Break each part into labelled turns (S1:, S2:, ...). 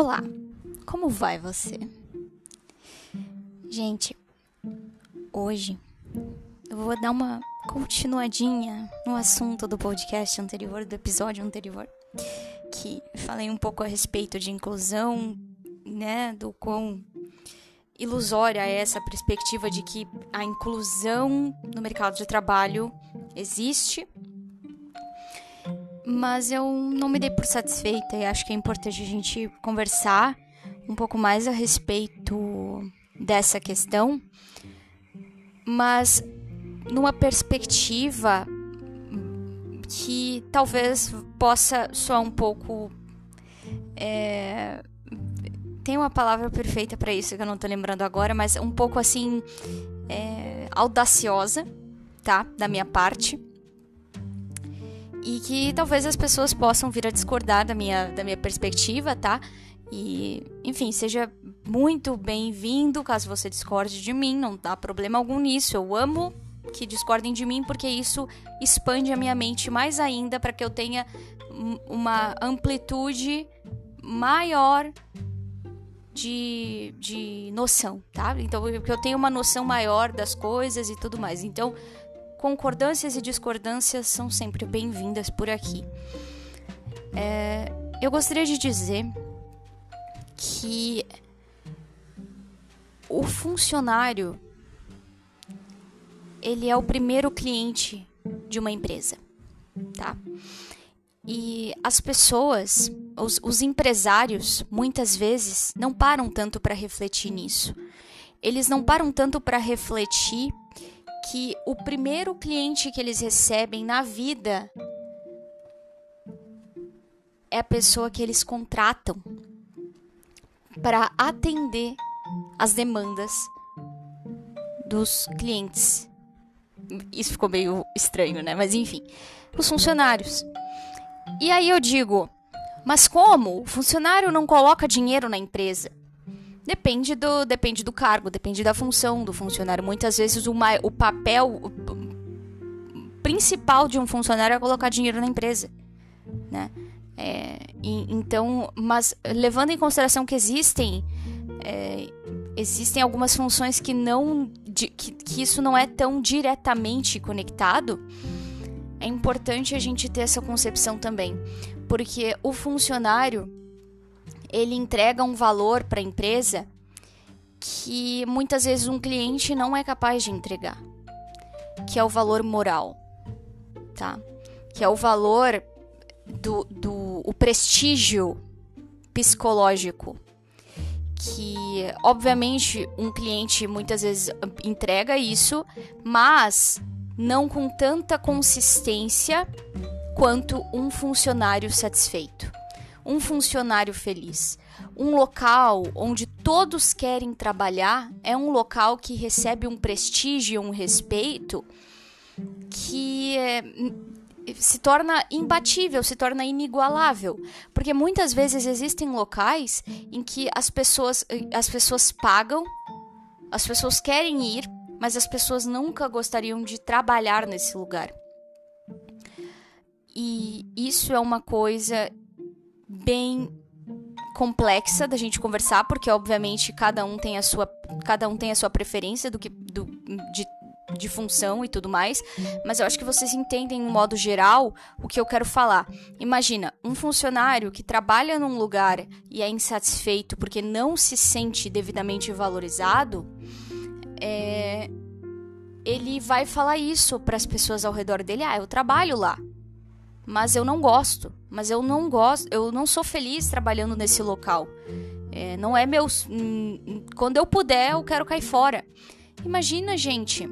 S1: Olá, como vai você? Gente, hoje eu vou dar uma continuadinha no assunto do podcast anterior, do episódio anterior, que falei um pouco a respeito de inclusão, né, do quão ilusória é essa perspectiva de que a inclusão no mercado de trabalho existe mas eu não me dei por satisfeita e acho que é importante a gente conversar um pouco mais a respeito dessa questão, mas numa perspectiva que talvez possa soar um pouco. É, tem uma palavra perfeita para isso que eu não tô lembrando agora, mas um pouco assim. É, audaciosa, tá? Da minha parte e que talvez as pessoas possam vir a discordar da minha, da minha perspectiva, tá? E, enfim, seja muito bem-vindo caso você discorde de mim, não dá problema algum nisso. Eu amo que discordem de mim porque isso expande a minha mente mais ainda para que eu tenha uma amplitude maior de, de noção, tá? Então, que eu tenho uma noção maior das coisas e tudo mais. Então, concordâncias e discordâncias são sempre bem-vindas por aqui. É, eu gostaria de dizer que o funcionário ele é o primeiro cliente de uma empresa, tá? E as pessoas, os, os empresários, muitas vezes não param tanto para refletir nisso. Eles não param tanto para refletir que o primeiro cliente que eles recebem na vida é a pessoa que eles contratam para atender as demandas dos clientes. Isso ficou meio estranho, né? Mas enfim, os funcionários. E aí eu digo, mas como? O funcionário não coloca dinheiro na empresa? Depende do, depende do cargo, depende da função do funcionário. Muitas vezes o, o papel principal de um funcionário é colocar dinheiro na empresa, né? É, e, então, mas levando em consideração que existem é, existem algumas funções que não de, que, que isso não é tão diretamente conectado, é importante a gente ter essa concepção também, porque o funcionário ele entrega um valor para a empresa que muitas vezes um cliente não é capaz de entregar, que é o valor moral, tá? Que é o valor do, do o prestígio psicológico, que obviamente um cliente muitas vezes entrega isso, mas não com tanta consistência quanto um funcionário satisfeito um funcionário feliz. Um local onde todos querem trabalhar é um local que recebe um prestígio, um respeito que é, se torna imbatível, se torna inigualável, porque muitas vezes existem locais em que as pessoas as pessoas pagam, as pessoas querem ir, mas as pessoas nunca gostariam de trabalhar nesse lugar. E isso é uma coisa bem complexa da gente conversar, porque obviamente cada um tem a sua, cada um tem a sua preferência do que do, de, de função e tudo mais, mas eu acho que vocês entendem, em modo geral, o que eu quero falar. Imagina, um funcionário que trabalha num lugar e é insatisfeito porque não se sente devidamente valorizado, é, ele vai falar isso para as pessoas ao redor dele: ah, eu trabalho lá mas eu não gosto. Mas eu não gosto, eu não sou feliz trabalhando nesse local. É, não é meu. Hum, quando eu puder, eu quero cair fora. Imagina, gente.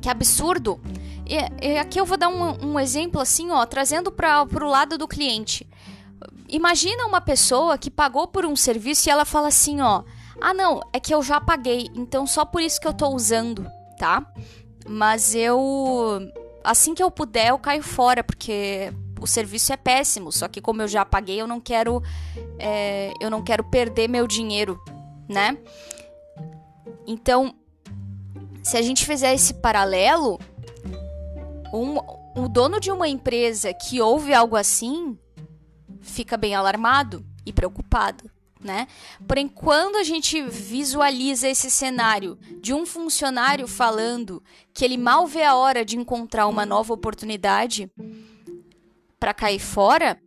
S1: Que absurdo. E, e aqui eu vou dar um, um exemplo assim, ó, trazendo para o lado do cliente. Imagina uma pessoa que pagou por um serviço e ela fala assim, ó. Ah, não, é que eu já paguei, então só por isso que eu tô usando, tá? Mas eu assim que eu puder, eu caio fora, porque o serviço é péssimo. Só que como eu já paguei, eu não quero, é, eu não quero perder meu dinheiro, né? Então, se a gente fizer esse paralelo, um, o dono de uma empresa que ouve algo assim fica bem alarmado e preocupado, né? Porém, quando a gente visualiza esse cenário de um funcionário falando que ele mal vê a hora de encontrar uma nova oportunidade para cair fora,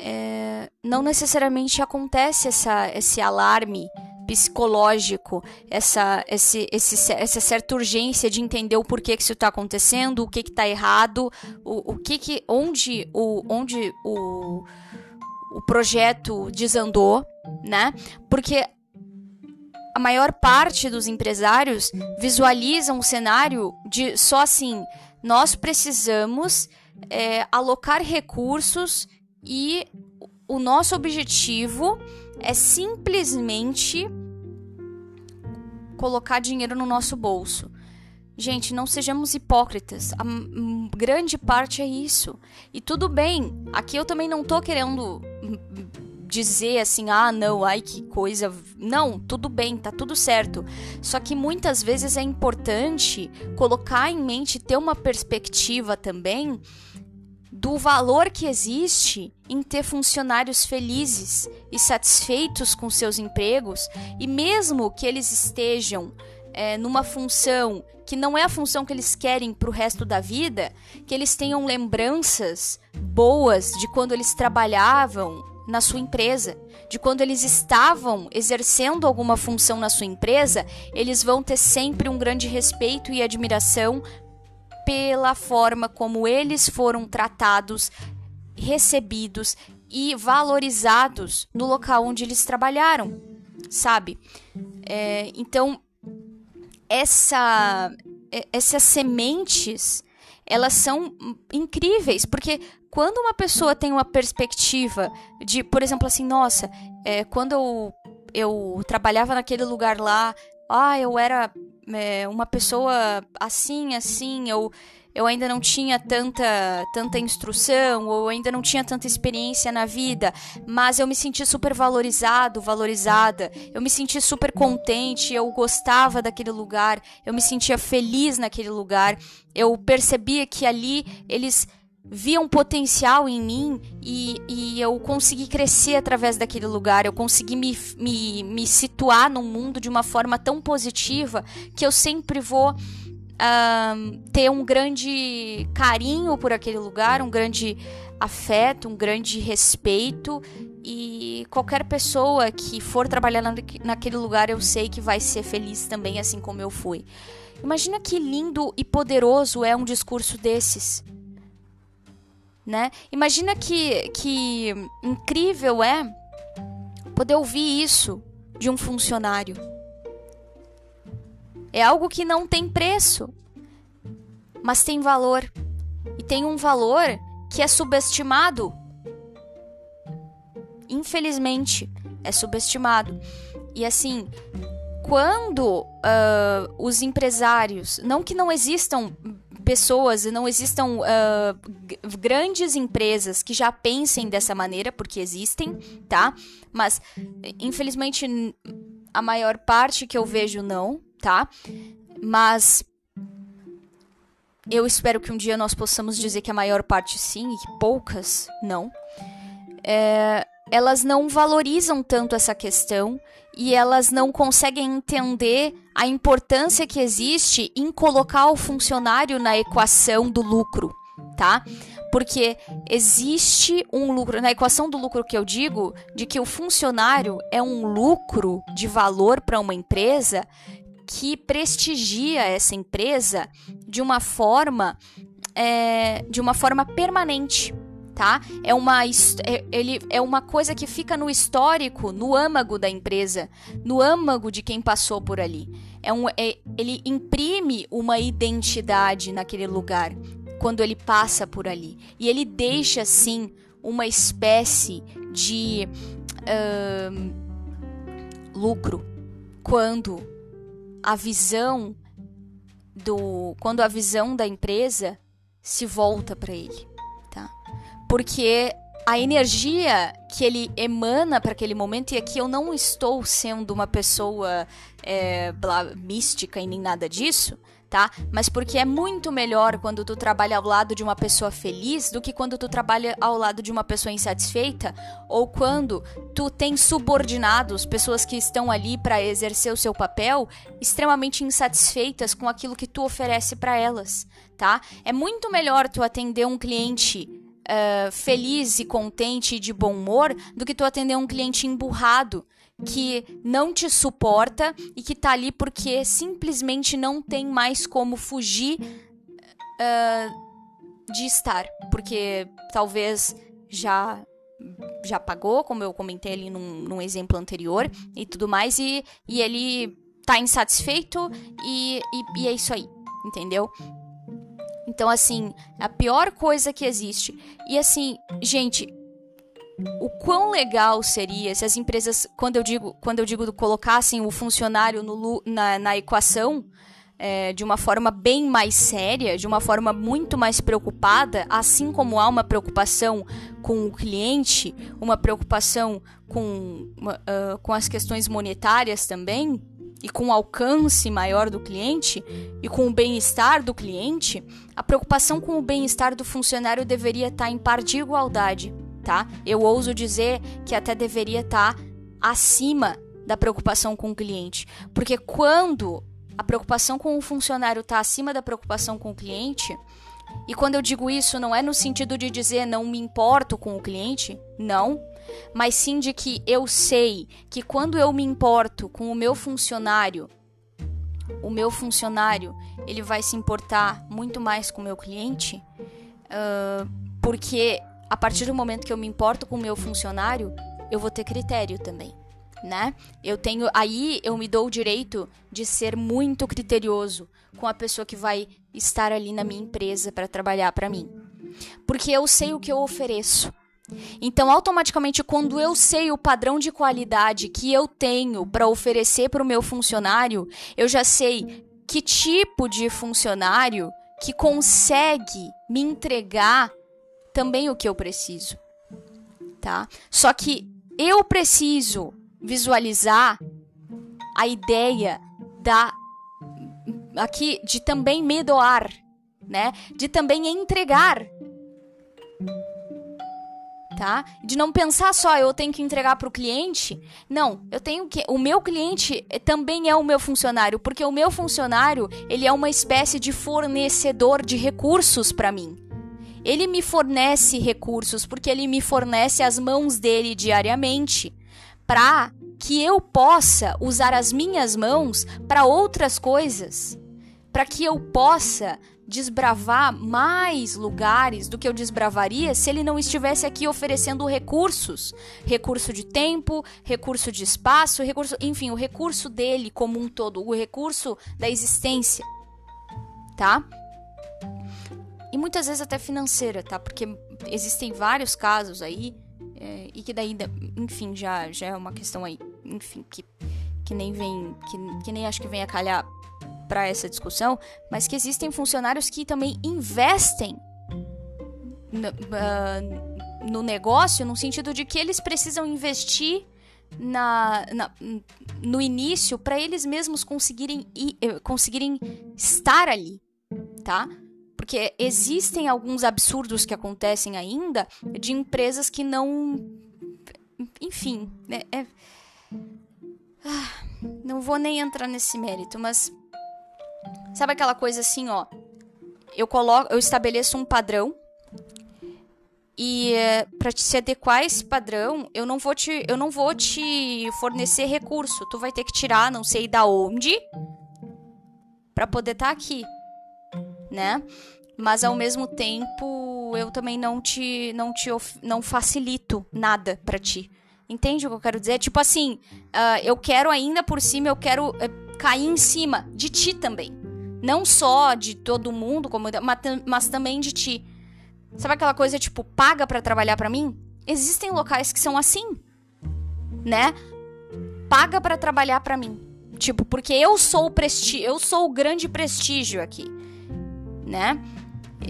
S1: é, não necessariamente acontece essa, esse alarme psicológico, essa, esse, esse, essa certa urgência de entender o porquê que isso está acontecendo, o que está errado, o, o que, que onde o, onde o o projeto desandou, né? Porque a maior parte dos empresários visualizam o cenário de só assim: nós precisamos é, alocar recursos e o nosso objetivo é simplesmente colocar dinheiro no nosso bolso. Gente, não sejamos hipócritas. A grande parte é isso. E tudo bem. Aqui eu também não tô querendo dizer assim, ah, não, ai que coisa. Não, tudo bem, tá tudo certo. Só que muitas vezes é importante colocar em mente, ter uma perspectiva também do valor que existe em ter funcionários felizes e satisfeitos com seus empregos e mesmo que eles estejam é, numa função que não é a função que eles querem para o resto da vida, que eles tenham lembranças boas de quando eles trabalhavam na sua empresa, de quando eles estavam exercendo alguma função na sua empresa, eles vão ter sempre um grande respeito e admiração pela forma como eles foram tratados, recebidos e valorizados no local onde eles trabalharam, sabe? É, então, essa, essas sementes elas são incríveis, porque quando uma pessoa tem uma perspectiva de, por exemplo, assim, nossa, é, quando eu, eu trabalhava naquele lugar lá, ah, eu era é, uma pessoa assim, assim, eu eu ainda não tinha tanta, tanta instrução, ou ainda não tinha tanta experiência na vida, mas eu me senti super valorizado, valorizada, eu me senti super contente, eu gostava daquele lugar, eu me sentia feliz naquele lugar, eu percebia que ali eles viam potencial em mim e, e eu consegui crescer através daquele lugar, eu consegui me, me, me situar no mundo de uma forma tão positiva que eu sempre vou ter um grande carinho por aquele lugar, um grande afeto, um grande respeito e qualquer pessoa que for trabalhar naquele lugar eu sei que vai ser feliz também, assim como eu fui. Imagina que lindo e poderoso é um discurso desses. Né? Imagina que, que incrível é poder ouvir isso de um funcionário. É algo que não tem preço, mas tem valor. E tem um valor que é subestimado. Infelizmente, é subestimado. E assim, quando uh, os empresários, não que não existam pessoas e não existam uh, grandes empresas que já pensem dessa maneira, porque existem, tá? Mas, infelizmente, a maior parte que eu vejo não, tá? Mas eu espero que um dia nós possamos dizer que a maior parte sim e que poucas não. É, elas não valorizam tanto essa questão e elas não conseguem entender a importância que existe em colocar o funcionário na equação do lucro, tá? Porque existe um lucro, na equação do lucro que eu digo, de que o funcionário é um lucro de valor para uma empresa que prestigia essa empresa de uma forma é, de uma forma permanente, tá? É uma, é, ele, é uma coisa que fica no histórico, no âmago da empresa, no âmago de quem passou por ali. É um, é, ele imprime uma identidade naquele lugar quando ele passa por ali. E ele deixa, assim, uma espécie de uh, lucro quando a visão do quando a visão da empresa se volta para ele, tá? Porque a energia que ele emana para aquele momento e aqui eu não estou sendo uma pessoa é, blá, mística e nem nada disso, tá? Mas porque é muito melhor quando tu trabalha ao lado de uma pessoa feliz do que quando tu trabalha ao lado de uma pessoa insatisfeita ou quando tu tem subordinados, pessoas que estão ali para exercer o seu papel, extremamente insatisfeitas com aquilo que tu oferece para elas, tá? É muito melhor tu atender um cliente uh, feliz e contente e de bom humor do que tu atender um cliente emburrado que não te suporta e que tá ali porque simplesmente não tem mais como fugir uh, de estar. Porque talvez já já pagou, como eu comentei ali num, num exemplo anterior e tudo mais, e, e ele tá insatisfeito e, e, e é isso aí, entendeu? Então, assim, a pior coisa que existe. E assim, gente, o quão legal seria se as empresas, quando eu digo, quando eu digo colocassem o funcionário no, na, na equação é, de uma forma bem mais séria, de uma forma muito mais preocupada, assim como há uma preocupação com o cliente, uma preocupação com, uh, com as questões monetárias também, e com o alcance maior do cliente e com o bem-estar do cliente, a preocupação com o bem-estar do funcionário deveria estar em par de igualdade tá? Eu ouso dizer que até deveria estar tá acima da preocupação com o cliente, porque quando a preocupação com o funcionário está acima da preocupação com o cliente, e quando eu digo isso, não é no sentido de dizer não me importo com o cliente, não, mas sim de que eu sei que quando eu me importo com o meu funcionário, o meu funcionário ele vai se importar muito mais com o meu cliente, uh, porque a partir do momento que eu me importo com o meu funcionário, eu vou ter critério também, né? Eu tenho aí eu me dou o direito de ser muito criterioso com a pessoa que vai estar ali na minha empresa para trabalhar para mim. Porque eu sei o que eu ofereço. Então, automaticamente, quando eu sei o padrão de qualidade que eu tenho para oferecer para o meu funcionário, eu já sei que tipo de funcionário que consegue me entregar também o que eu preciso, tá? Só que eu preciso visualizar a ideia da aqui de também me doar, né? De também entregar. Tá? De não pensar só eu tenho que entregar para o cliente. Não, eu tenho que o meu cliente também é o meu funcionário, porque o meu funcionário, ele é uma espécie de fornecedor de recursos para mim. Ele me fornece recursos porque ele me fornece as mãos dele diariamente para que eu possa usar as minhas mãos para outras coisas, para que eu possa desbravar mais lugares do que eu desbravaria se ele não estivesse aqui oferecendo recursos, recurso de tempo, recurso de espaço, recurso, enfim, o recurso dele como um todo, o recurso da existência, tá? E muitas vezes até financeira, tá? Porque existem vários casos aí, é, e que daí, enfim, já, já é uma questão aí, enfim, que, que nem vem, que, que nem acho que vem a calhar para essa discussão, mas que existem funcionários que também investem no, uh, no negócio, no sentido de que eles precisam investir na, na, no início para eles mesmos conseguirem, eh, conseguirem estar ali, tá? Porque existem alguns absurdos que acontecem ainda de empresas que não. Enfim, né? É... Ah, não vou nem entrar nesse mérito, mas. Sabe aquela coisa assim, ó? Eu coloco, eu estabeleço um padrão e é, para se adequar a esse padrão, eu não vou te, eu não vou te fornecer recurso. Tu vai ter que tirar, não sei da onde, para poder estar tá aqui né? Mas ao mesmo tempo, eu também não te não te não facilito nada para ti. Entende o que eu quero dizer? Tipo assim, uh, eu quero ainda por cima, eu quero uh, cair em cima de ti também. Não só de todo mundo, como, mas, mas também de ti. Sabe aquela coisa tipo, paga para trabalhar para mim? Existem locais que são assim, né? Paga para trabalhar para mim. Tipo, porque eu sou o prestígio, eu sou o grande prestígio aqui né?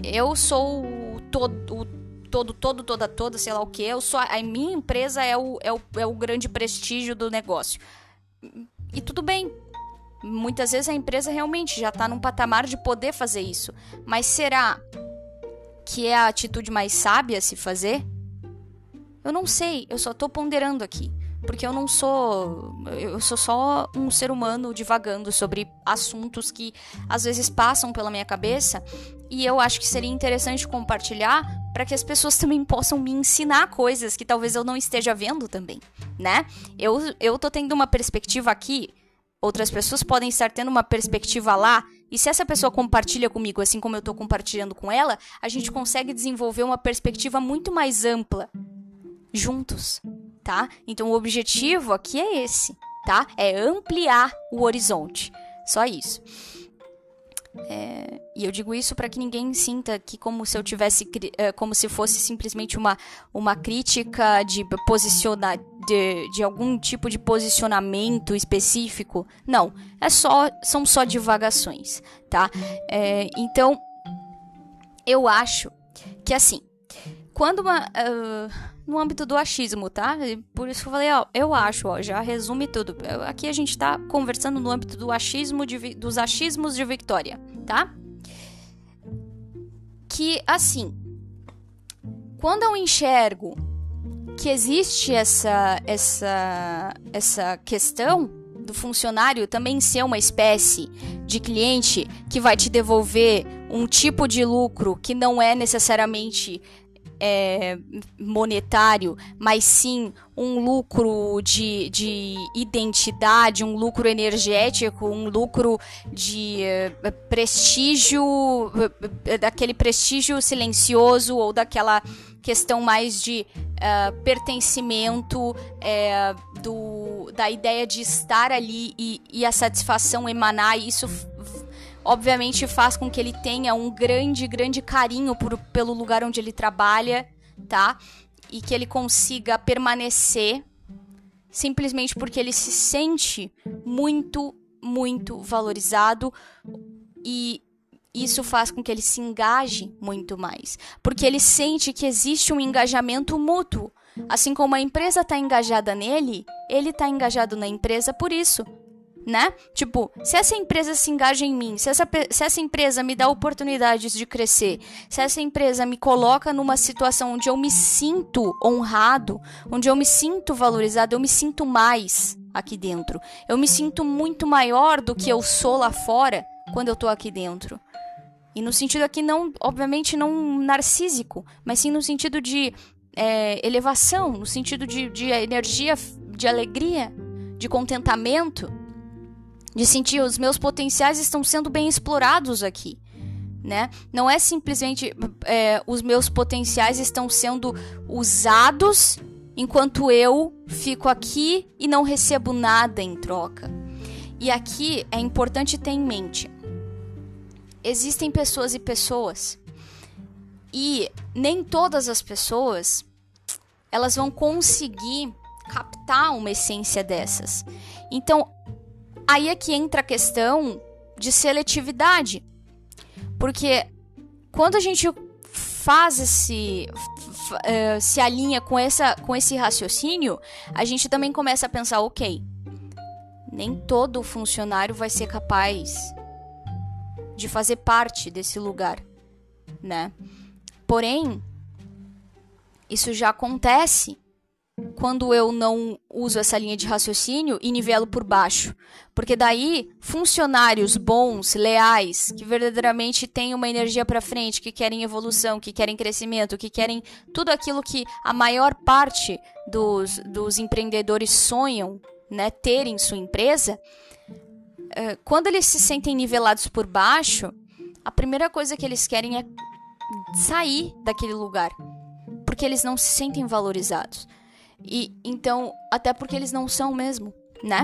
S1: Eu sou o todo, o todo, todo, toda, toda, sei lá o que. Eu sou a, a minha empresa é o, é, o, é o grande prestígio do negócio. E tudo bem. Muitas vezes a empresa realmente já está num patamar de poder fazer isso. Mas será que é a atitude mais sábia se fazer? Eu não sei, eu só estou ponderando aqui. Porque eu não sou. Eu sou só um ser humano divagando sobre assuntos que às vezes passam pela minha cabeça. E eu acho que seria interessante compartilhar para que as pessoas também possam me ensinar coisas que talvez eu não esteja vendo também, né? Eu, eu tô tendo uma perspectiva aqui Outras pessoas podem estar tendo uma perspectiva lá, e se essa pessoa compartilha comigo, assim como eu estou compartilhando com ela, a gente consegue desenvolver uma perspectiva muito mais ampla juntos, tá? Então o objetivo aqui é esse, tá? É ampliar o horizonte. Só isso. É, e eu digo isso para que ninguém sinta que como se eu tivesse é, como se fosse simplesmente uma, uma crítica de posicionar de, de algum tipo de posicionamento específico. Não, é só são só divagações, tá? É, então eu acho que assim, quando uma uh, no âmbito do achismo, tá? Por isso que eu falei, ó, eu acho, ó, já resume tudo. Aqui a gente tá conversando no âmbito do achismo de, dos achismos de Victoria, tá? Que assim, quando eu enxergo que existe essa essa essa questão do funcionário também ser uma espécie de cliente que vai te devolver um tipo de lucro que não é necessariamente é, monetário, mas sim um lucro de, de identidade, um lucro energético, um lucro de uh, prestígio, uh, daquele prestígio silencioso ou daquela questão mais de uh, pertencimento, do, da ideia de estar ali e, e a satisfação emanar, isso obviamente faz com que ele tenha um grande, grande carinho por, pelo lugar onde ele trabalha, tá? E que ele consiga permanecer simplesmente porque ele se sente muito, muito valorizado e isso faz com que ele se engaje muito mais, porque ele sente que existe um engajamento mútuo. Assim como a empresa está engajada nele, ele está engajado na empresa por isso né? Tipo, se essa empresa se engaja em mim, se essa, se essa empresa me dá oportunidades de crescer, se essa empresa me coloca numa situação onde eu me sinto honrado, onde eu me sinto valorizado, eu me sinto mais aqui dentro. Eu me sinto muito maior do que eu sou lá fora quando eu tô aqui dentro. E no sentido aqui, não, obviamente, não narcísico, mas sim no sentido de é, elevação, no sentido de, de energia, de alegria, de contentamento de sentir os meus potenciais estão sendo bem explorados aqui. Né? Não é simplesmente é, os meus potenciais estão sendo usados enquanto eu fico aqui e não recebo nada em troca. E aqui é importante ter em mente: existem pessoas e pessoas, e nem todas as pessoas elas vão conseguir captar uma essência dessas. Então, Aí é que entra a questão de seletividade. Porque quando a gente faz esse uh, se alinha com essa com esse raciocínio, a gente também começa a pensar, OK, nem todo funcionário vai ser capaz de fazer parte desse lugar, né? Porém, isso já acontece quando eu não uso essa linha de raciocínio e nivelo por baixo. Porque daí, funcionários bons, leais, que verdadeiramente têm uma energia para frente, que querem evolução, que querem crescimento, que querem tudo aquilo que a maior parte dos, dos empreendedores sonham né, ter em sua empresa, eh, quando eles se sentem nivelados por baixo, a primeira coisa que eles querem é sair daquele lugar. Porque eles não se sentem valorizados. E então, até porque eles não são mesmo, né?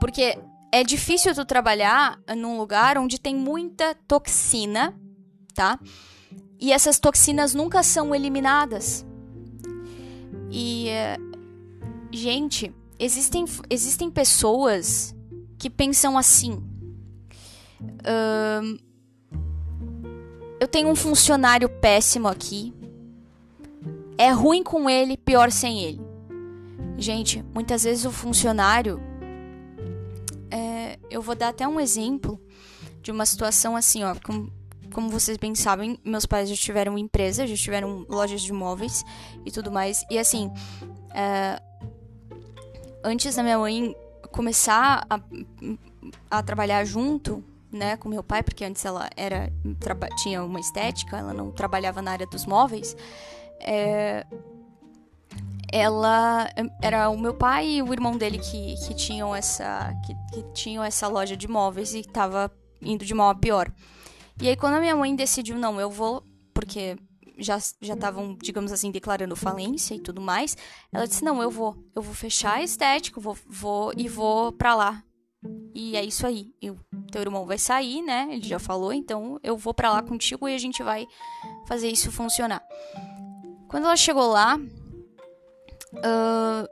S1: Porque é difícil tu trabalhar num lugar onde tem muita toxina, tá? E essas toxinas nunca são eliminadas. E gente, existem existem pessoas que pensam assim. Uh, eu tenho um funcionário péssimo aqui é ruim com ele, pior sem ele. Gente, muitas vezes o funcionário é, eu vou dar até um exemplo de uma situação assim, ó. Com, como vocês bem sabem, meus pais já tiveram empresa, já tiveram lojas de móveis e tudo mais. E assim, é, antes da minha mãe começar a, a trabalhar junto, né, com meu pai, porque antes ela era tinha uma estética, ela não trabalhava na área dos móveis. É, ela era o meu pai e o irmão dele que, que tinham essa que, que tinham essa loja de móveis e tava indo de mal a pior. E aí quando a minha mãe decidiu não, eu vou porque já já estavam, digamos assim, declarando falência e tudo mais, ela disse não, eu vou, eu vou fechar a estética, vou vou e vou para lá. E é isso aí. Eu, teu irmão vai sair, né? Ele já falou, então eu vou para lá contigo e a gente vai fazer isso funcionar. Quando ela chegou lá, Uh,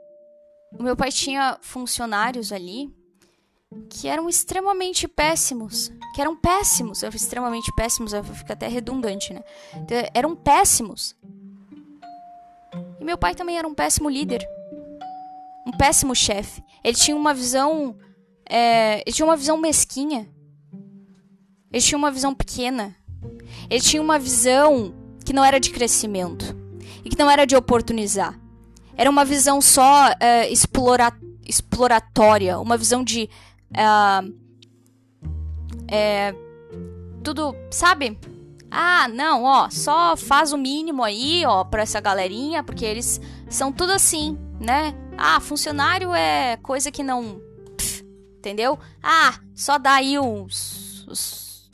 S1: o meu pai tinha funcionários ali que eram extremamente péssimos. Que eram péssimos. Extremamente péssimos, fica até redundante, né? Então, eram péssimos. E meu pai também era um péssimo líder. Um péssimo chefe. Ele tinha uma visão. É, ele tinha uma visão mesquinha. Ele tinha uma visão pequena. Ele tinha uma visão que não era de crescimento. E que não era de oportunizar. Era uma visão só uh, explora exploratória, uma visão de. Uh, é, tudo, sabe? Ah, não, ó, só faz o mínimo aí, ó, pra essa galerinha, porque eles são tudo assim, né? Ah, funcionário é coisa que não. Pff, entendeu? Ah, só dá aí os,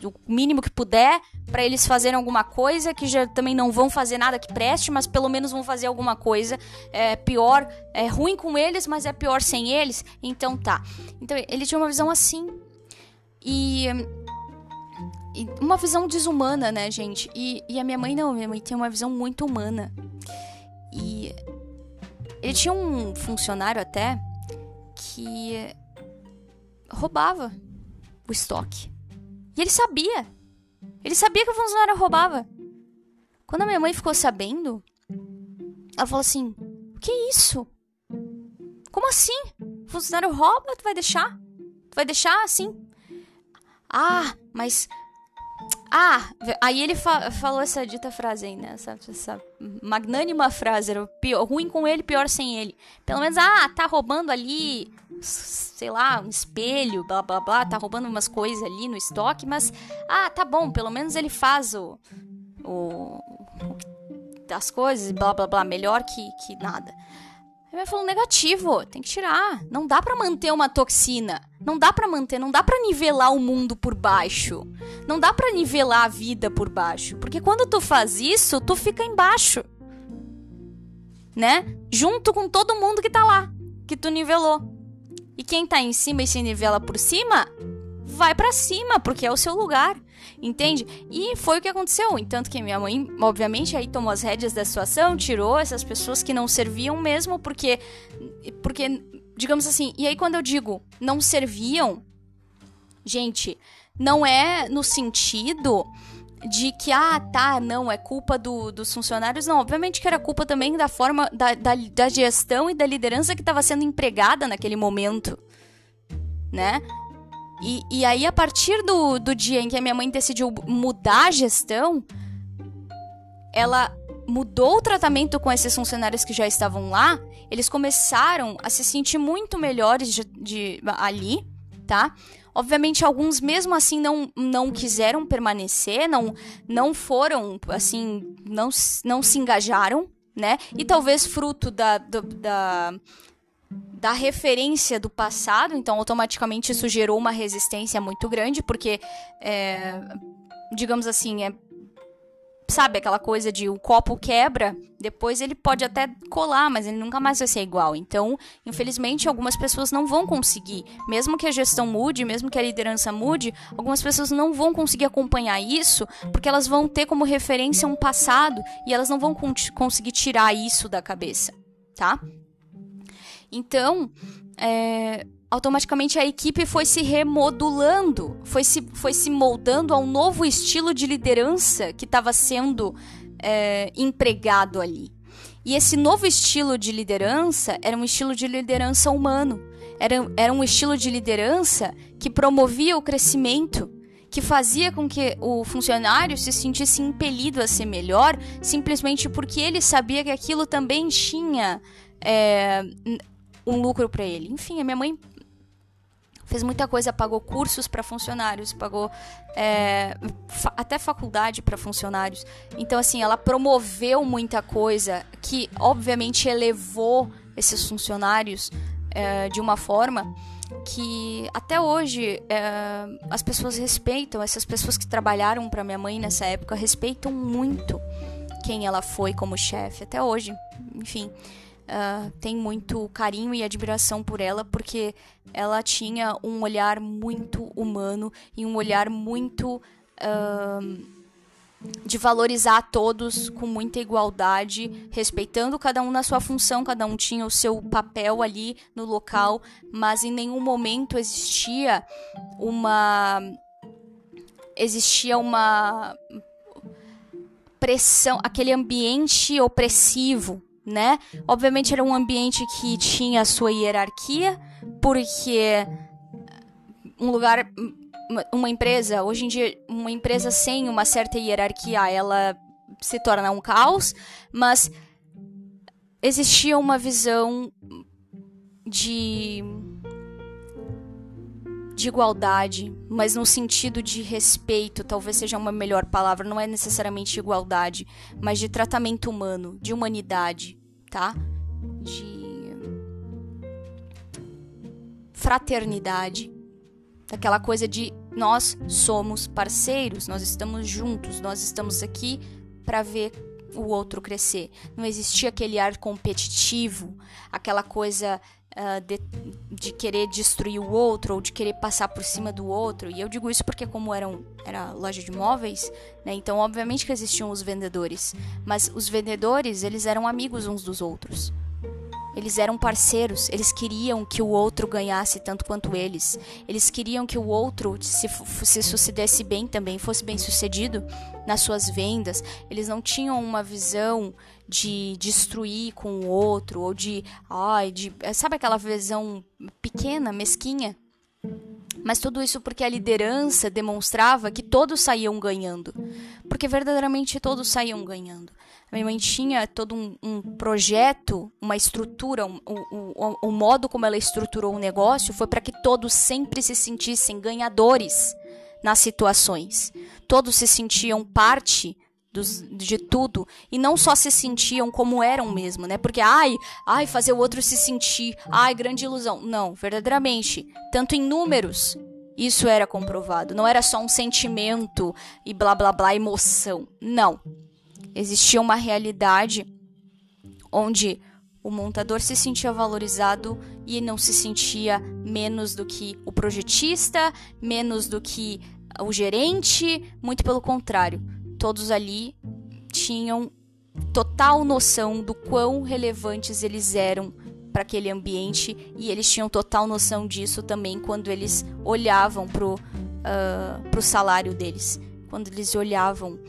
S1: o mínimo que puder para eles fazerem alguma coisa, que já também não vão fazer nada que preste, mas pelo menos vão fazer alguma coisa. É pior, é ruim com eles, mas é pior sem eles. Então tá. Então ele tinha uma visão assim. E, e uma visão desumana, né, gente? E, e a minha mãe não, minha mãe tem uma visão muito humana. E ele tinha um funcionário até que roubava o estoque. E ele sabia. Ele sabia que o funcionário roubava. Quando a minha mãe ficou sabendo, ela falou assim: O que é isso? Como assim? O funcionário rouba? Tu vai deixar? Tu vai deixar assim? Ah, mas. Ah, aí ele fa falou essa dita frase aí, né? Essa, essa magnânima frase. Era pior, ruim com ele, pior sem ele. Pelo menos, ah, tá roubando ali sei lá, um espelho, blá blá blá, tá roubando umas coisas ali no estoque, mas ah, tá bom, pelo menos ele faz o, o, das coisas, blá blá blá, melhor que, que nada. Aí ele falou negativo, tem que tirar. Não dá para manter uma toxina. Não dá para manter, não dá para nivelar o mundo por baixo. Não dá para nivelar a vida por baixo, porque quando tu faz isso, tu fica embaixo. Né? Junto com todo mundo que tá lá, que tu nivelou. E quem tá em cima e se nivela por cima, vai para cima, porque é o seu lugar. Entende? E foi o que aconteceu. Entanto que minha mãe, obviamente, aí tomou as rédeas da situação, tirou essas pessoas que não serviam mesmo, porque. Porque, digamos assim, e aí quando eu digo não serviam, gente, não é no sentido de que, ah, tá, não, é culpa do, dos funcionários. Não, obviamente que era culpa também da forma, da, da, da gestão e da liderança que estava sendo empregada naquele momento, né? E, e aí, a partir do, do dia em que a minha mãe decidiu mudar a gestão, ela mudou o tratamento com esses funcionários que já estavam lá, eles começaram a se sentir muito melhores de, de ali, tá? Obviamente, alguns mesmo assim não, não quiseram permanecer, não, não foram, assim, não, não se engajaram, né? E talvez fruto da, da, da da referência do passado, então automaticamente isso gerou uma resistência muito grande, porque, é, digamos assim, é sabe, aquela coisa de o copo quebra, depois ele pode até colar, mas ele nunca mais vai ser igual. Então, infelizmente, algumas pessoas não vão conseguir. Mesmo que a gestão mude, mesmo que a liderança mude, algumas pessoas não vão conseguir acompanhar isso, porque elas vão ter como referência um passado e elas não vão conseguir tirar isso da cabeça, tá? Então, é, automaticamente a equipe foi se remodulando, foi se, foi se moldando a um novo estilo de liderança que estava sendo é, empregado ali. E esse novo estilo de liderança era um estilo de liderança humano. Era, era um estilo de liderança que promovia o crescimento, que fazia com que o funcionário se sentisse impelido a ser melhor, simplesmente porque ele sabia que aquilo também tinha é, um lucro para ele. Enfim, a minha mãe fez muita coisa, pagou cursos para funcionários, pagou é, fa até faculdade para funcionários. Então, assim, ela promoveu muita coisa que, obviamente, elevou esses funcionários é, de uma forma que até hoje é, as pessoas respeitam, essas pessoas que trabalharam para minha mãe nessa época respeitam muito quem ela foi como chefe até hoje. Enfim, uh, tem muito carinho e admiração por ela, porque ela tinha um olhar muito humano e um olhar muito. Uh, de valorizar a todos com muita igualdade, respeitando cada um na sua função, cada um tinha o seu papel ali no local, mas em nenhum momento existia uma existia uma pressão, aquele ambiente opressivo né? Obviamente era um ambiente que tinha a sua hierarquia, porque um lugar uma empresa, hoje em dia uma empresa sem uma certa hierarquia, ela se torna um caos, mas existia uma visão de de igualdade, mas no sentido de respeito, talvez seja uma melhor palavra, não é necessariamente igualdade, mas de tratamento humano, de humanidade, tá? De fraternidade, daquela coisa de nós somos parceiros, nós estamos juntos, nós estamos aqui para ver o outro crescer. Não existia aquele ar competitivo, aquela coisa uh, de, de, querer destruir o outro ou de querer passar por cima do outro. E eu digo isso porque como eram, era loja de móveis, né, então obviamente que existiam os vendedores. Mas os vendedores, eles eram amigos uns dos outros. Eles eram parceiros, eles queriam que o outro ganhasse tanto quanto eles. Eles queriam que o outro se, se sucedesse bem também, fosse bem sucedido nas suas vendas. Eles não tinham uma visão de destruir com o outro ou de, ai, de, sabe aquela visão pequena, mesquinha? Mas tudo isso porque a liderança demonstrava que todos saíam ganhando. Porque verdadeiramente todos saíam ganhando. Minha mãe tinha todo um, um projeto, uma estrutura, um, o, o, o modo como ela estruturou o negócio foi para que todos sempre se sentissem ganhadores nas situações. Todos se sentiam parte dos, de tudo e não só se sentiam como eram mesmo, né? Porque ai, ai fazer o outro se sentir, ai grande ilusão. Não, verdadeiramente, tanto em números isso era comprovado, não era só um sentimento e blá blá blá emoção. Não. Existia uma realidade onde o montador se sentia valorizado e não se sentia menos do que o projetista, menos do que o gerente, muito pelo contrário. Todos ali tinham total noção do quão relevantes eles eram para aquele ambiente e eles tinham total noção disso também quando eles olhavam para o uh, pro salário deles, quando eles olhavam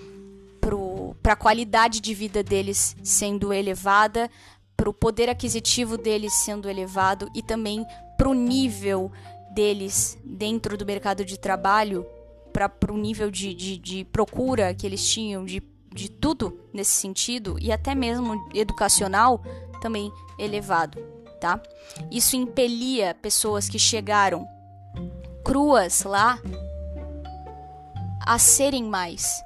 S1: para a qualidade de vida deles sendo elevada, para o poder aquisitivo deles sendo elevado e também para o nível deles dentro do mercado de trabalho, para o nível de, de, de procura que eles tinham, de, de tudo nesse sentido, e até mesmo educacional, também elevado, tá? Isso impelia pessoas que chegaram cruas lá a serem mais,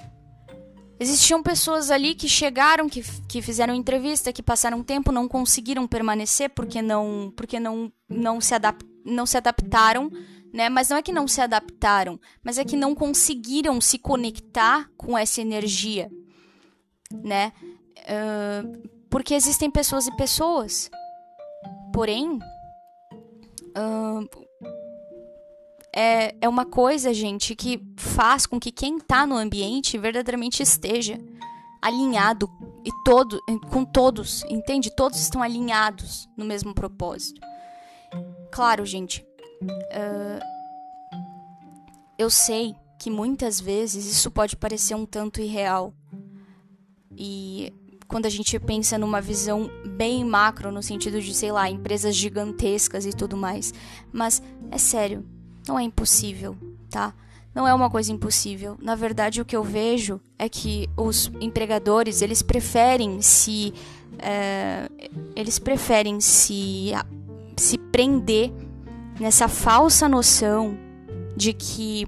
S1: Existiam pessoas ali que chegaram, que, que fizeram entrevista, que passaram tempo, não conseguiram permanecer porque não, porque não, não, se, adap não se adaptaram, né? Mas não é que não se adaptaram, mas é que não conseguiram se conectar com essa energia, né? Uh, porque existem pessoas e pessoas. Porém, uh, é, é uma coisa, gente, que faz com que quem está no ambiente verdadeiramente esteja alinhado e todo, com todos, entende? Todos estão alinhados no mesmo propósito. Claro, gente, uh, eu sei que muitas vezes isso pode parecer um tanto irreal. E quando a gente pensa numa visão bem macro, no sentido de, sei lá, empresas gigantescas e tudo mais. Mas é sério, não é impossível, tá? Não é uma coisa impossível. Na verdade, o que eu vejo é que os empregadores eles preferem se é, eles preferem se se prender nessa falsa noção de que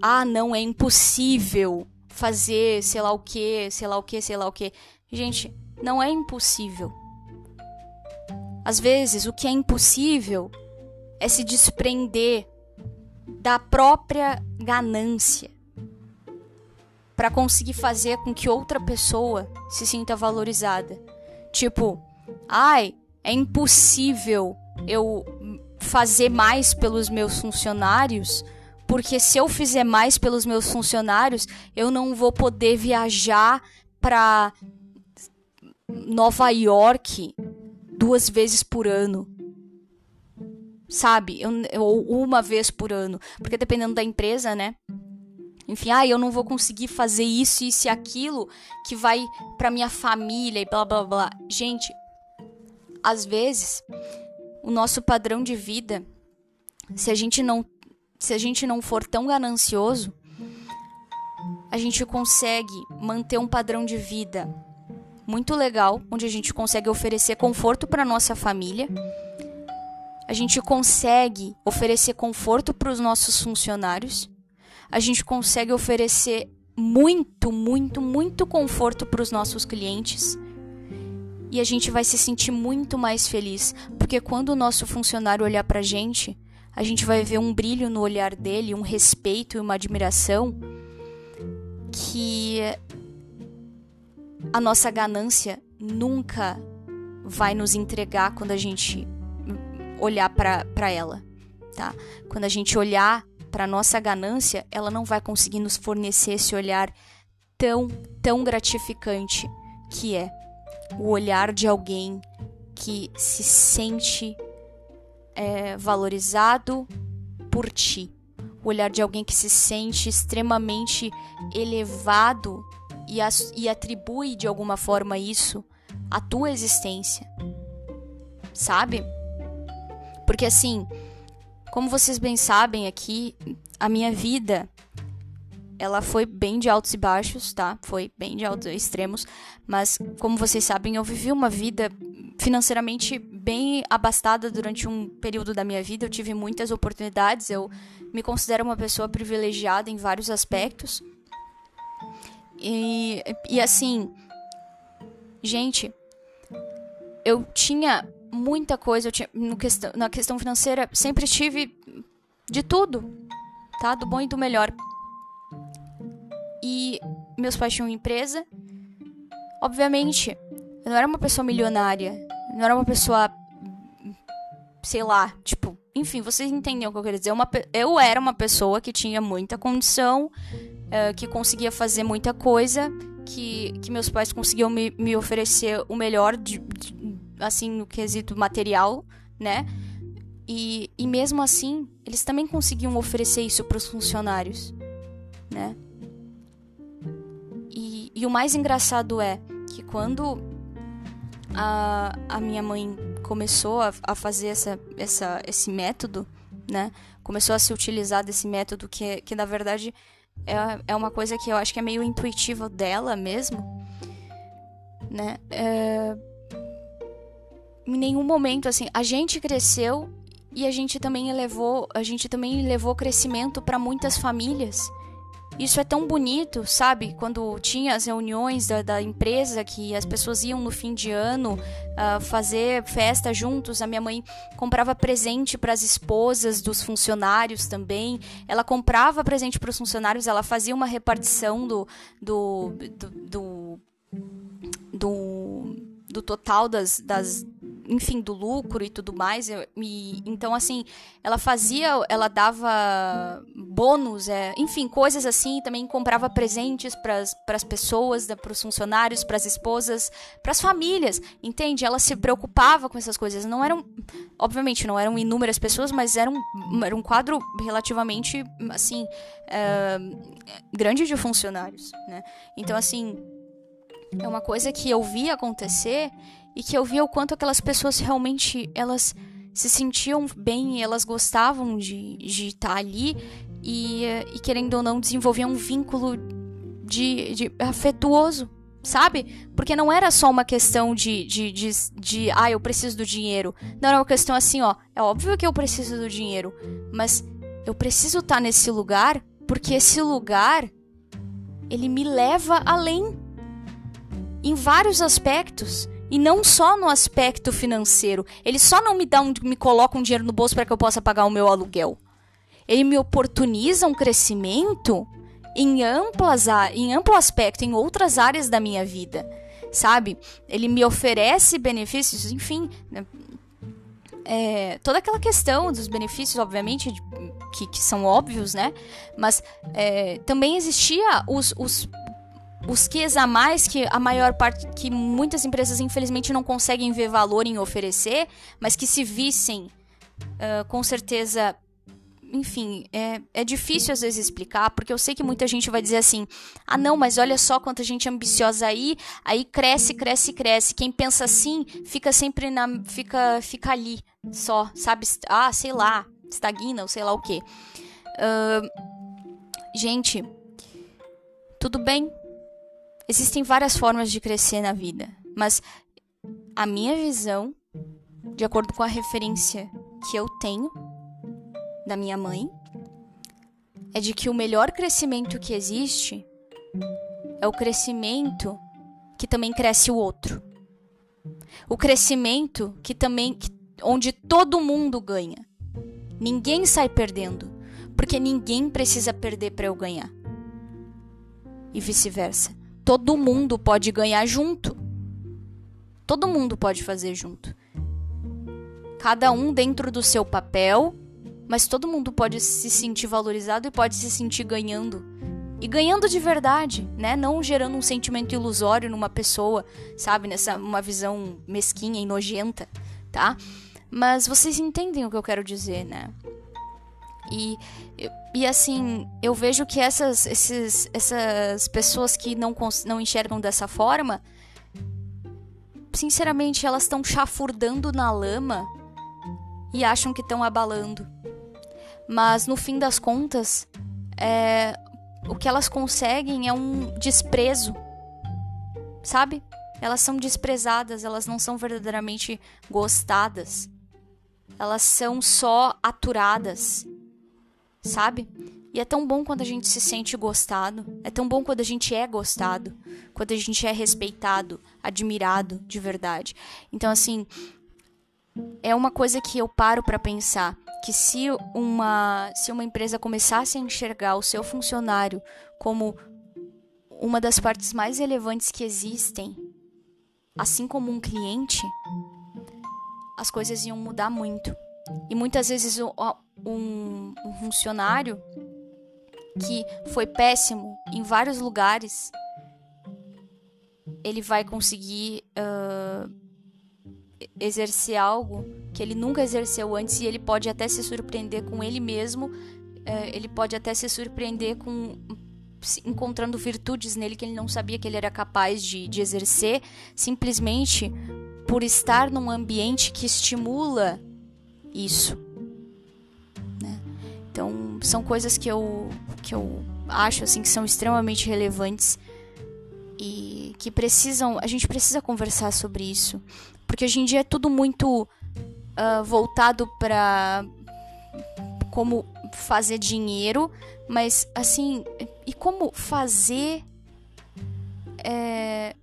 S1: ah, não é impossível fazer sei lá o que, sei lá o que, sei lá o que. Gente, não é impossível. Às vezes, o que é impossível é se desprender da própria ganância para conseguir fazer com que outra pessoa se sinta valorizada. Tipo, ai, é impossível eu fazer mais pelos meus funcionários porque se eu fizer mais pelos meus funcionários, eu não vou poder viajar para Nova York duas vezes por ano. Sabe? ou uma vez por ano. Porque dependendo da empresa, né? Enfim, ah, eu não vou conseguir fazer isso, isso e aquilo que vai para minha família e blá blá blá. Gente, às vezes o nosso padrão de vida, se a gente não se a gente não for tão ganancioso, a gente consegue manter um padrão de vida muito legal, onde a gente consegue oferecer conforto para nossa família. A gente consegue oferecer conforto para os nossos funcionários. A gente consegue oferecer muito, muito, muito conforto para os nossos clientes. E a gente vai se sentir muito mais feliz, porque quando o nosso funcionário olhar para a gente, a gente vai ver um brilho no olhar dele, um respeito e uma admiração que a nossa ganância nunca vai nos entregar quando a gente olhar para ela, tá? Quando a gente olhar para nossa ganância, ela não vai conseguir nos fornecer esse olhar tão tão gratificante que é o olhar de alguém que se sente é, valorizado por ti. O olhar de alguém que se sente extremamente elevado e, e atribui de alguma forma isso à tua existência. Sabe? Porque assim, como vocês bem sabem aqui, a minha vida ela foi bem de altos e baixos, tá? Foi bem de altos extremos, mas como vocês sabem, eu vivi uma vida financeiramente bem abastada durante um período da minha vida. Eu tive muitas oportunidades, eu me considero uma pessoa privilegiada em vários aspectos. E, e assim, gente, eu tinha muita coisa, eu tinha, questão, na questão financeira, sempre tive de tudo, tá? Do bom e do melhor. E meus pais tinham empresa. Obviamente, eu não era uma pessoa milionária. Não era uma pessoa. Sei lá, tipo. Enfim, vocês entendem o que eu quero dizer. Uma, eu era uma pessoa que tinha muita condição, uh, que conseguia fazer muita coisa, que, que meus pais conseguiam me, me oferecer o melhor, de, de, assim, no quesito material, né? E, e mesmo assim, eles também conseguiam oferecer isso para os funcionários, né? E o mais engraçado é que quando a, a minha mãe começou a, a fazer essa, essa, esse método, né? Começou a se utilizar desse método que, que na verdade é, é uma coisa que eu acho que é meio intuitiva dela mesmo, né? É... Em nenhum momento assim, a gente cresceu e a gente também elevou, a gente também levou crescimento para muitas famílias. Isso é tão bonito, sabe? Quando tinha as reuniões da, da empresa que as pessoas iam no fim de ano uh, fazer festa juntos, a minha mãe comprava presente para as esposas dos funcionários também. Ela comprava presente para os funcionários, ela fazia uma repartição do, do, do, do, do, do total das, das enfim, do lucro e tudo mais. E, então, assim, ela fazia, ela dava bônus, é, enfim, coisas assim. Também comprava presentes para as pessoas, para os funcionários, para as esposas, para as famílias, entende? Ela se preocupava com essas coisas. Não eram, obviamente, não eram inúmeras pessoas, mas era um, era um quadro relativamente, assim, é, grande de funcionários, né? Então, assim é uma coisa que eu vi acontecer e que eu via o quanto aquelas pessoas realmente elas se sentiam bem e elas gostavam de estar tá ali e, e, querendo ou não desenvolviam um vínculo de, de, afetuoso, sabe? Porque não era só uma questão de, de, de, de, ah, eu preciso do dinheiro. Não era uma questão assim, ó, é óbvio que eu preciso do dinheiro, mas eu preciso estar tá nesse lugar porque esse lugar ele me leva além em vários aspectos. E não só no aspecto financeiro. Ele só não me dá um, me coloca um dinheiro no bolso para que eu possa pagar o meu aluguel. Ele me oportuniza um crescimento em amplas em amplo aspecto em outras áreas da minha vida, sabe? Ele me oferece benefícios, enfim, né? é, toda aquela questão dos benefícios, obviamente, que, que são óbvios, né? Mas é, também existia os, os os Qs a mais que a maior parte que muitas empresas infelizmente não conseguem ver valor em oferecer, mas que se vissem uh, com certeza enfim, é, é difícil às vezes explicar, porque eu sei que muita gente vai dizer assim: ah, não, mas olha só quanta gente ambiciosa aí, aí cresce, cresce, cresce. Quem pensa assim fica sempre na. fica, fica ali só, sabe? Ah, sei lá, estagna ou sei lá o que. Uh, gente, tudo bem, Existem várias formas de crescer na vida, mas a minha visão, de acordo com a referência que eu tenho da minha mãe, é de que o melhor crescimento que existe é o crescimento que também cresce o outro. O crescimento que também onde todo mundo ganha. Ninguém sai perdendo, porque ninguém precisa perder para eu ganhar. E vice-versa todo mundo pode ganhar junto. Todo mundo pode fazer junto. Cada um dentro do seu papel, mas todo mundo pode se sentir valorizado e pode se sentir ganhando. E ganhando de verdade, né? Não gerando um sentimento ilusório numa pessoa, sabe? Nessa uma visão mesquinha e nojenta, tá? Mas vocês entendem o que eu quero dizer, né? E, e assim, eu vejo que essas, esses, essas pessoas que não, não enxergam dessa forma, sinceramente, elas estão chafurdando na lama e acham que estão abalando. Mas no fim das contas, é, o que elas conseguem é um desprezo, sabe? Elas são desprezadas, elas não são verdadeiramente gostadas. Elas são só aturadas sabe? E é tão bom quando a gente se sente gostado, é tão bom quando a gente é gostado, quando a gente é respeitado, admirado de verdade. Então, assim, é uma coisa que eu paro para pensar que se uma se uma empresa começasse a enxergar o seu funcionário como uma das partes mais relevantes que existem, assim como um cliente, as coisas iam mudar muito. E muitas vezes um, um funcionário que foi péssimo em vários lugares, ele vai conseguir uh, exercer algo que ele nunca exerceu antes e ele pode até se surpreender com ele mesmo, uh, ele pode até se surpreender com encontrando virtudes nele que ele não sabia que ele era capaz de, de exercer, simplesmente por estar num ambiente que estimula isso. Né? Então, são coisas que eu, que eu acho assim que são extremamente relevantes e que precisam, a gente precisa conversar sobre isso, porque hoje em dia é tudo muito uh, voltado para como fazer dinheiro, mas assim, e como fazer é,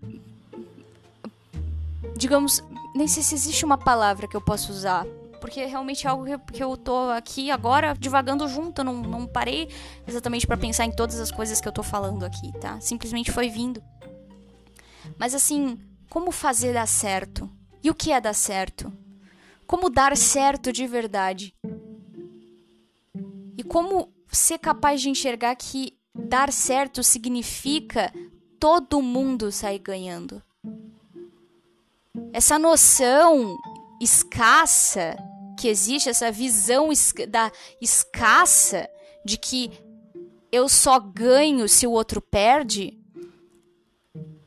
S1: digamos, nem sei se existe uma palavra que eu possa usar porque realmente é algo que, eu tô aqui agora divagando junto, não, não parei exatamente para pensar em todas as coisas que eu tô falando aqui, tá? Simplesmente foi vindo. Mas assim, como fazer dar certo? E o que é dar certo? Como dar certo de verdade? E como ser capaz de enxergar que dar certo significa todo mundo sair ganhando? Essa noção escassa que existe essa visão da escassa de que eu só ganho se o outro perde,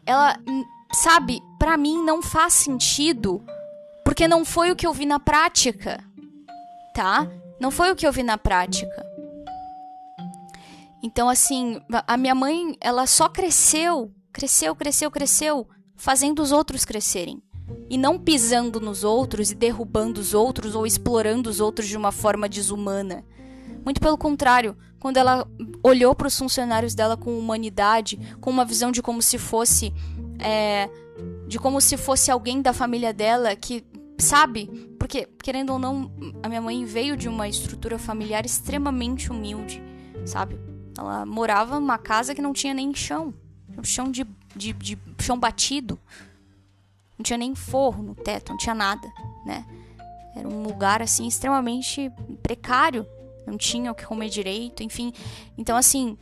S1: ela sabe, para mim não faz sentido, porque não foi o que eu vi na prática, tá? Não foi o que eu vi na prática. Então, assim, a minha mãe, ela só cresceu, cresceu, cresceu, cresceu, fazendo os outros crescerem. E não pisando nos outros e derrubando os outros ou explorando os outros de uma forma desumana. Muito pelo contrário, quando ela olhou para os funcionários dela com humanidade, com uma visão de como se fosse. É, de como se fosse alguém da família dela que. Sabe? Porque, querendo ou não, a minha mãe veio de uma estrutura familiar extremamente humilde, sabe? Ela morava numa casa que não tinha nem chão. Chão de, de, de chão batido. Não tinha nem forro no teto, não tinha nada, né? Era um lugar assim extremamente precário não tinha o que comer direito, enfim. Então, assim.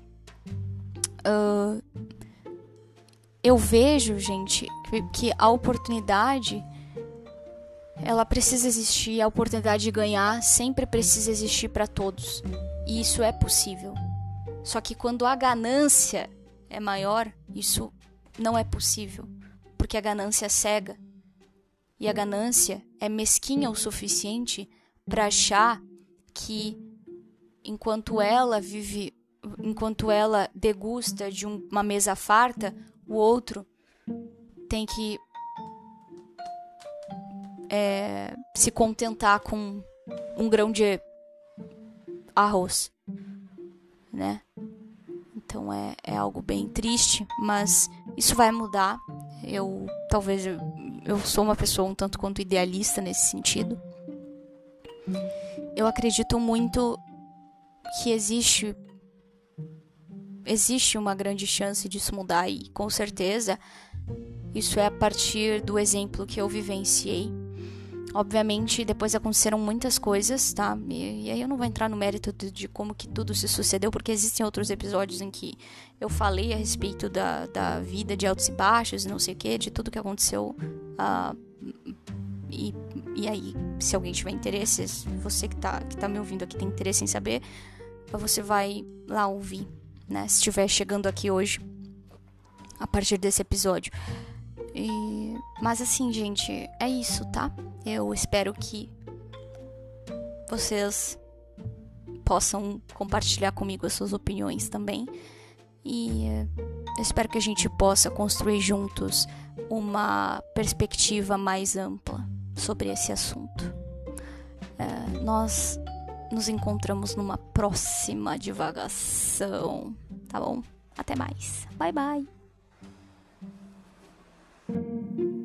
S1: Uh, eu vejo, gente, que a oportunidade ela precisa existir, a oportunidade de ganhar sempre precisa existir para todos. E isso é possível. Só que quando a ganância é maior, isso não é possível, porque a ganância é cega. E a ganância é mesquinha o suficiente para achar que enquanto ela vive, enquanto ela degusta de um, uma mesa farta, o outro tem que é, se contentar com um grão de arroz, né? Então é, é algo bem triste, mas isso vai mudar. Eu talvez eu, sou uma pessoa um tanto quanto idealista nesse sentido. Eu acredito muito que existe existe uma grande chance disso mudar e com certeza isso é a partir do exemplo que eu vivenciei. Obviamente, depois aconteceram muitas coisas, tá? E, e aí eu não vou entrar no mérito de, de, como que tudo se sucedeu, porque existem outros episódios em que eu falei a respeito da, da vida de altos e baixos não sei o que, de tudo que aconteceu. Uh, e, e aí, se alguém tiver interesse, você que tá, que tá me ouvindo aqui tem interesse em saber, você vai lá ouvir, né? Se estiver chegando aqui hoje, a partir desse episódio. E... Mas assim, gente, é isso, tá? Eu espero que vocês possam compartilhar comigo as suas opiniões também. E eu espero que a gente possa construir juntos uma perspectiva mais ampla sobre esse assunto. É, nós nos encontramos numa próxima divagação, tá bom? Até mais. Bye bye thank you